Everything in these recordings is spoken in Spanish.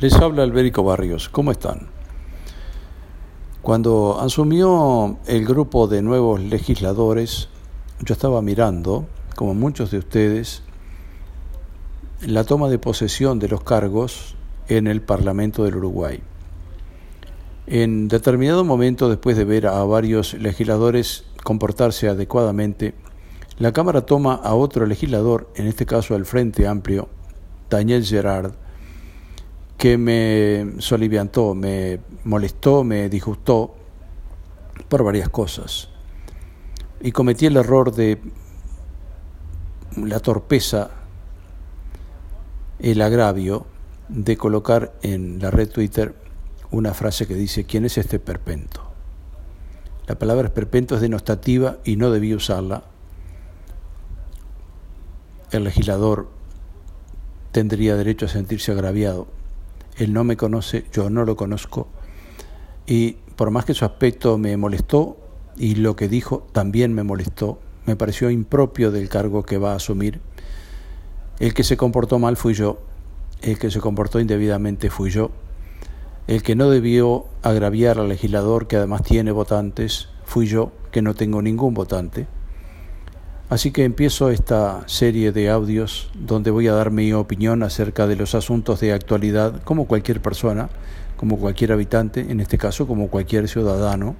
Les habla Alberico Barrios. ¿Cómo están? Cuando asumió el grupo de nuevos legisladores, yo estaba mirando, como muchos de ustedes, la toma de posesión de los cargos en el Parlamento del Uruguay. En determinado momento, después de ver a varios legisladores comportarse adecuadamente, la Cámara toma a otro legislador, en este caso al Frente Amplio, Daniel Gerard, que me soliviantó, me molestó, me disgustó por varias cosas. Y cometí el error de la torpeza, el agravio de colocar en la red Twitter una frase que dice, ¿quién es este perpento? La palabra esperpento es denostativa y no debí usarla. El legislador tendría derecho a sentirse agraviado él no me conoce, yo no lo conozco. Y por más que su aspecto me molestó y lo que dijo también me molestó, me pareció impropio del cargo que va a asumir. El que se comportó mal fui yo, el que se comportó indebidamente fui yo, el que no debió agraviar al legislador que además tiene votantes fui yo, que no tengo ningún votante. Así que empiezo esta serie de audios donde voy a dar mi opinión acerca de los asuntos de actualidad, como cualquier persona, como cualquier habitante, en este caso como cualquier ciudadano.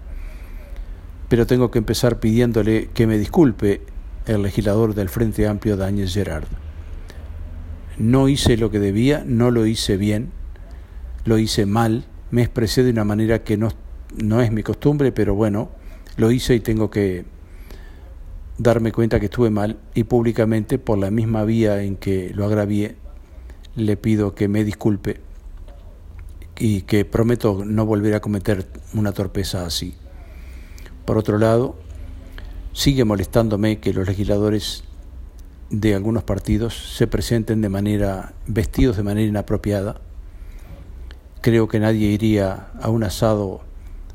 Pero tengo que empezar pidiéndole que me disculpe el legislador del Frente Amplio, Daniel Gerard. No hice lo que debía, no lo hice bien, lo hice mal, me expresé de una manera que no, no es mi costumbre, pero bueno, lo hice y tengo que darme cuenta que estuve mal y públicamente por la misma vía en que lo agravié le pido que me disculpe y que prometo no volver a cometer una torpeza así. Por otro lado, sigue molestándome que los legisladores de algunos partidos se presenten de manera vestidos de manera inapropiada. Creo que nadie iría a un asado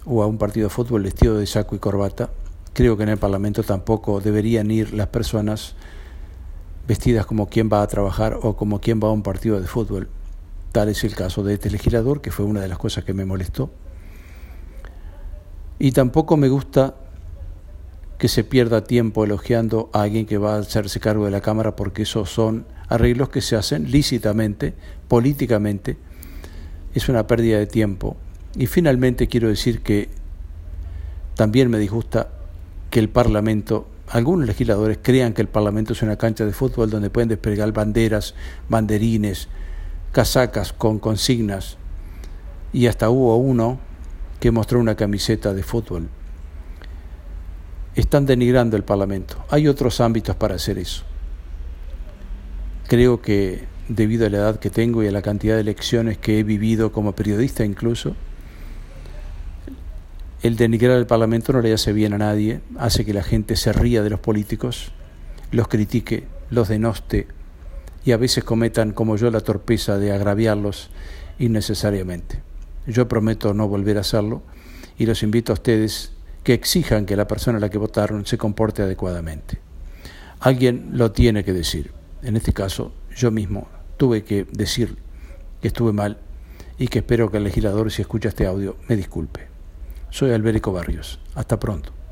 o a un partido de fútbol vestido de saco y corbata Creo que en el Parlamento tampoco deberían ir las personas vestidas como quien va a trabajar o como quien va a un partido de fútbol. Tal es el caso de este legislador, que fue una de las cosas que me molestó. Y tampoco me gusta que se pierda tiempo elogiando a alguien que va a hacerse cargo de la Cámara, porque esos son arreglos que se hacen lícitamente, políticamente. Es una pérdida de tiempo. Y finalmente quiero decir que también me disgusta que el Parlamento, algunos legisladores crean que el Parlamento es una cancha de fútbol donde pueden desplegar banderas, banderines, casacas con consignas. Y hasta hubo uno que mostró una camiseta de fútbol. Están denigrando el Parlamento. Hay otros ámbitos para hacer eso. Creo que debido a la edad que tengo y a la cantidad de elecciones que he vivido como periodista incluso, el denigrar al Parlamento no le hace bien a nadie, hace que la gente se ría de los políticos, los critique, los denoste y a veces cometan, como yo, la torpeza de agraviarlos innecesariamente. Yo prometo no volver a hacerlo y los invito a ustedes que exijan que la persona a la que votaron se comporte adecuadamente. Alguien lo tiene que decir. En este caso, yo mismo tuve que decir que estuve mal y que espero que el legislador, si escucha este audio, me disculpe. Soy Alberico Barrios. Hasta pronto.